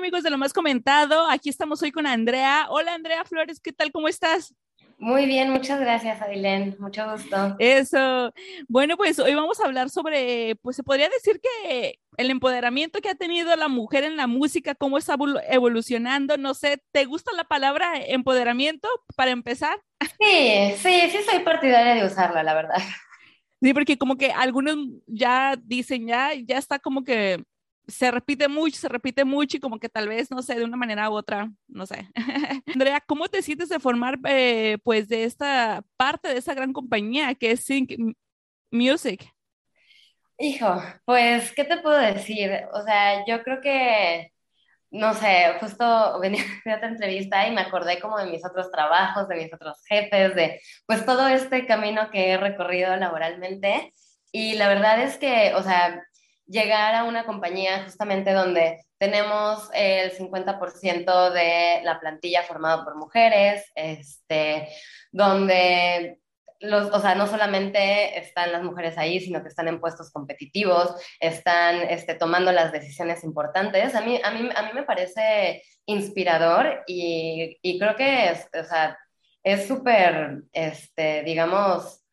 amigos de lo más comentado. Aquí estamos hoy con Andrea. Hola Andrea Flores, ¿qué tal? ¿Cómo estás? Muy bien, muchas gracias, Adilén. Mucho gusto. Eso. Bueno, pues hoy vamos a hablar sobre, pues se podría decir que el empoderamiento que ha tenido la mujer en la música, cómo está evolucionando. No sé, ¿te gusta la palabra empoderamiento para empezar? Sí, sí, sí soy partidaria de usarla, la verdad. Sí, porque como que algunos ya dicen, ya, ya está como que se repite mucho, se repite mucho y como que tal vez, no sé, de una manera u otra, no sé. Andrea, ¿cómo te sientes de formar eh, pues de esta parte de esa gran compañía que es Sync Music? Hijo, pues, ¿qué te puedo decir? O sea, yo creo que, no sé, justo venía de otra entrevista y me acordé como de mis otros trabajos, de mis otros jefes, de pues todo este camino que he recorrido laboralmente. Y la verdad es que, o sea, llegar a una compañía justamente donde tenemos el 50% de la plantilla formada por mujeres, este, donde los, o sea, no solamente están las mujeres ahí, sino que están en puestos competitivos, están este, tomando las decisiones importantes. A mí, a mí, a mí me parece inspirador y, y creo que es, o sea, es súper, este, digamos,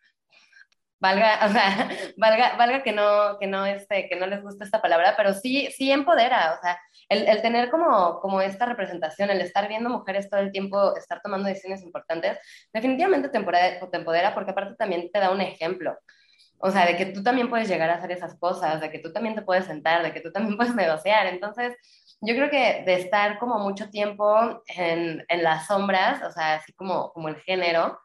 valga, o sea, valga, valga que no, que no, este, que no les guste esta palabra, pero sí, sí empodera, o sea, el, el, tener como, como esta representación, el estar viendo mujeres todo el tiempo, estar tomando decisiones importantes, definitivamente te empodera, te empodera porque aparte también te da un ejemplo. O sea, de que tú también puedes llegar a hacer esas cosas, de que tú también te puedes sentar, de que tú también puedes negociar. Entonces, yo creo que de estar como mucho tiempo en, en las sombras, o sea, así como, como el género,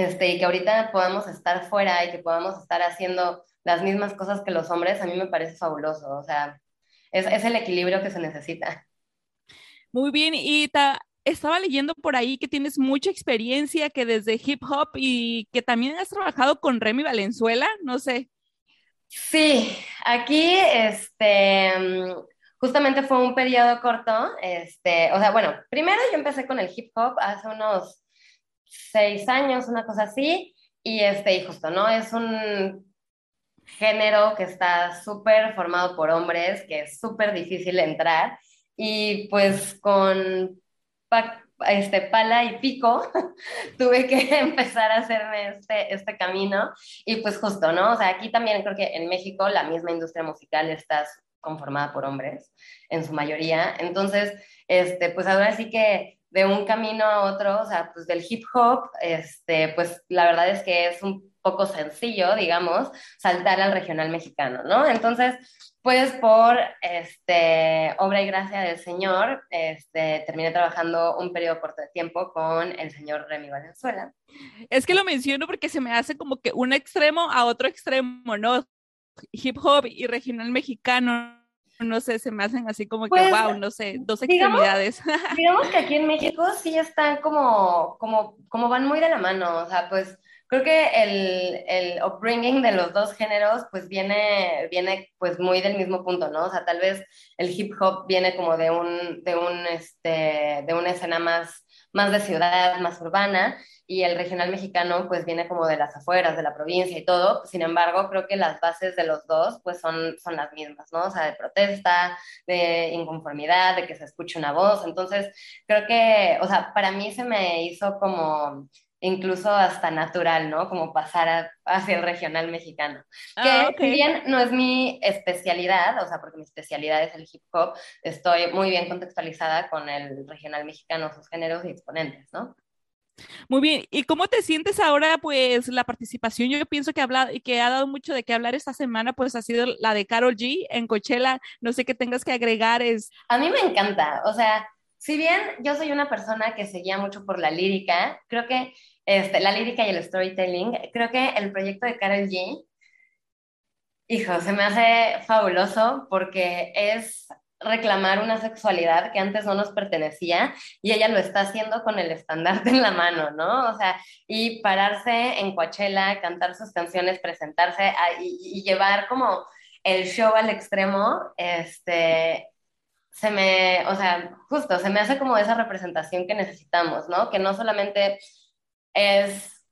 este, y que ahorita podamos estar fuera y que podamos estar haciendo las mismas cosas que los hombres, a mí me parece fabuloso. O sea, es, es el equilibrio que se necesita. Muy bien, y estaba leyendo por ahí que tienes mucha experiencia, que desde hip hop y que también has trabajado con Remy Valenzuela, no sé. Sí, aquí, este, justamente fue un periodo corto, este, o sea, bueno, primero yo empecé con el hip hop hace unos seis años, una cosa así, y este, y justo, ¿no? Es un género que está súper formado por hombres, que es súper difícil entrar, y pues con este, pala y pico tuve que empezar a hacerme este, este camino, y pues justo, ¿no? O sea, aquí también creo que en México la misma industria musical está conformada por hombres, en su mayoría, entonces, este, pues ahora sí que de un camino a otro, o sea, pues del hip hop, este, pues la verdad es que es un poco sencillo, digamos, saltar al regional mexicano, ¿no? Entonces, pues por este, obra y gracia del Señor, este, terminé trabajando un periodo corto de tiempo con el señor Remy Valenzuela. Es que lo menciono porque se me hace como que un extremo a otro extremo, ¿no? Hip hop y regional mexicano, no sé, se me hacen así como que, wow, pues, no sé, dos extremidades. Digamos, que aquí en México sí están como, como, como van muy de la mano, o sea, pues creo que el, el upbringing de los dos géneros pues viene, viene pues muy del mismo punto, ¿no? O sea, tal vez el hip hop viene como de un, de un, este, de una escena más, más de ciudad, más urbana, y el regional mexicano pues viene como de las afueras, de la provincia y todo. Sin embargo, creo que las bases de los dos pues son, son las mismas, ¿no? O sea, de protesta, de inconformidad, de que se escuche una voz. Entonces, creo que, o sea, para mí se me hizo como incluso hasta natural, ¿no? Como pasar hacia el regional mexicano. Ah, que bien no es mi especialidad, o sea, porque mi especialidad es el hip hop, estoy muy bien contextualizada con el regional mexicano, sus géneros y exponentes, ¿no? Muy bien, ¿y cómo te sientes ahora? Pues la participación, yo pienso que, habla, que ha dado mucho de qué hablar esta semana, pues ha sido la de Carol G en Coachella, no sé qué tengas que agregar. Es... A mí me encanta, o sea, si bien yo soy una persona que seguía mucho por la lírica, creo que este, la lírica y el storytelling, creo que el proyecto de Carol G, hijo, se me hace fabuloso porque es reclamar una sexualidad que antes no nos pertenecía y ella lo está haciendo con el estandarte en la mano, ¿no? O sea, y pararse en Coachella, cantar sus canciones, presentarse y, llevar como el show al extremo, este, se me, o sea, justo, se me hace como esa representación que necesitamos, ¿no? Que no solamente es,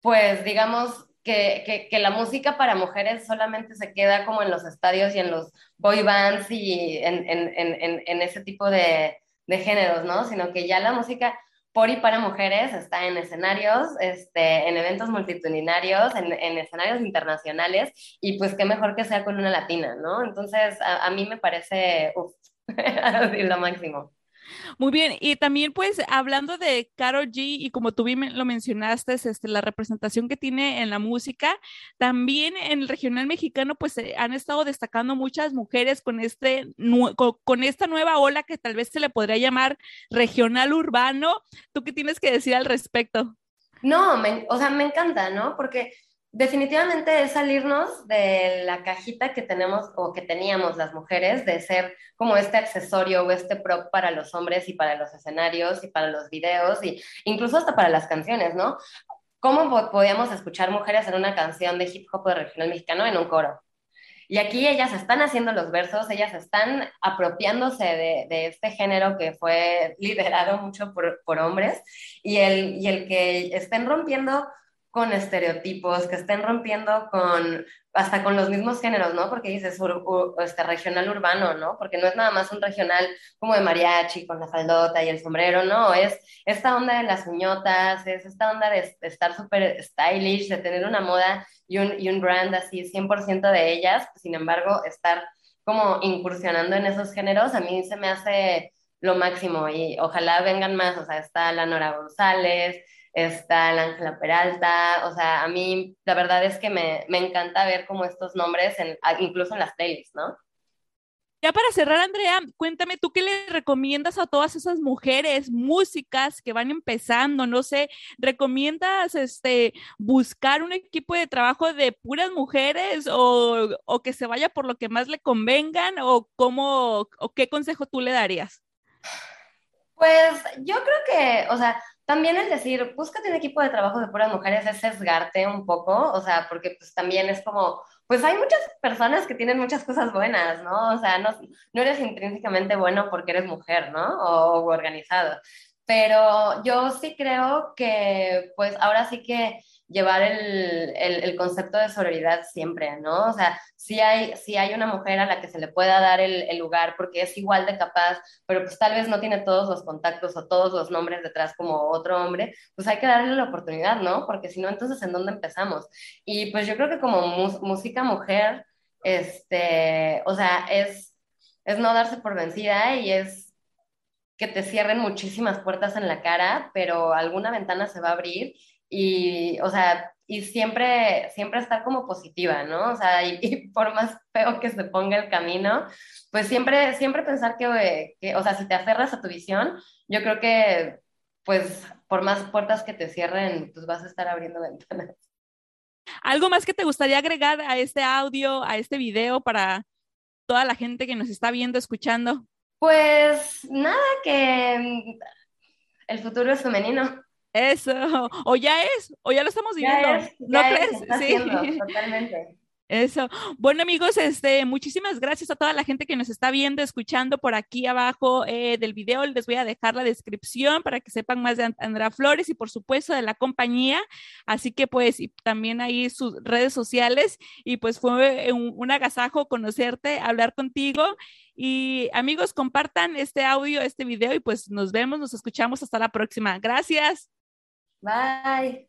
pues, digamos, que, que, la música para mujeres solamente se queda como en los estadios y en los boy bands y en, en, en, en ese tipo de, de, géneros, ¿no? Sino que ya la música por y para mujeres está en escenarios, este, en eventos multitudinarios, en, escenarios internacionales, y pues qué mejor que sea con una latina, ¿no? Entonces, a, a mí me parece, uff, lo máximo. Muy bien, y también pues hablando de Karol G y como tú bien lo mencionaste, este, la representación que tiene en la música, también en el regional mexicano pues han estado destacando muchas mujeres con, este, con, esta nueva ola que tal vez se le podría llamar regional urbano. ¿Tú qué tienes que decir al respecto? No, o sea, me encanta, ¿no? Porque definitivamente es salirnos de la cajita que tenemos o que teníamos las mujeres de ser como este accesorio o este prop para los hombres y para los escenarios y para los videos y incluso hasta para las canciones, ¿no? ¿Cómo podíamos escuchar mujeres en una canción de hip hop de regional mexicano en un coro? Y aquí ellas están haciendo los versos, ellas están apropiándose de, este género que fue liderado mucho por, por hombres y el, y el que estén rompiendo con estereotipos, que estén rompiendo con, hasta con los mismos géneros, ¿no? Porque dices este regional urbano, ¿no? Porque no es nada más un regional como de mariachi con la faldota y el sombrero, no, es esta onda de las uñotas, es esta onda de, estar súper stylish, de tener una moda y un, y un brand así 100% de ellas, sin embargo, estar como incursionando en esos géneros, a mí se me hace lo máximo y ojalá vengan más, o sea, está la Nora González, está el Ángela Peralta, o sea, a mí la verdad es que me, me encanta ver como estos nombres, en, incluso en las playlists, ¿no? Ya para cerrar, Andrea, cuéntame tú qué le recomiendas a todas esas mujeres músicas que van empezando, no sé, ¿recomiendas este buscar un equipo de trabajo de puras mujeres o, o que se vaya por lo que más le convengan o cómo o qué consejo tú le darías? Pues yo creo que, o sea, también es decir, búscate un equipo de trabajo de puras mujeres, es sesgarte un poco, o sea, porque pues también es como, pues hay muchas personas que tienen muchas cosas buenas, ¿no? O sea, no, no eres intrínsecamente bueno porque eres mujer, ¿no? O, o organizado. Pero yo sí creo que, pues ahora sí que llevar el, el, concepto de sororidad siempre, ¿no? O sea, si hay, si hay una mujer a la que se le pueda dar el, el, lugar porque es igual de capaz, pero pues tal vez no tiene todos los contactos o todos los nombres detrás como otro hombre, pues hay que darle la oportunidad, ¿no? Porque si no, entonces, ¿en dónde empezamos? Y pues yo creo que como música mujer, este, o sea, es, es no darse por vencida y es que te cierren muchísimas puertas en la cara, pero alguna ventana se va a abrir y, o sea, y siempre, siempre estar como positiva, ¿no? O sea, y, por más feo que se ponga el camino, pues siempre, siempre pensar que, que, o sea, si te aferras a tu visión, yo creo que, pues, por más puertas que te cierren, pues vas a estar abriendo ventanas. ¿Algo más que te gustaría agregar a este audio, a este video para toda la gente que nos está viendo, escuchando? Pues nada, que el futuro es femenino. Eso, o ya es, o ya lo estamos viviendo. ¿No crees? sí, totalmente. Eso. Bueno, amigos, este, muchísimas gracias a toda la gente que nos está viendo, escuchando por aquí abajo eh, del video. Les voy a dejar la descripción para que sepan más de Andrea Flores y por supuesto de la compañía. Así que pues y también ahí sus redes sociales y pues fue un, un agasajo conocerte, hablar contigo. Y amigos, compartan este audio, este video y pues nos vemos, nos escuchamos hasta la próxima. Gracias. Bye.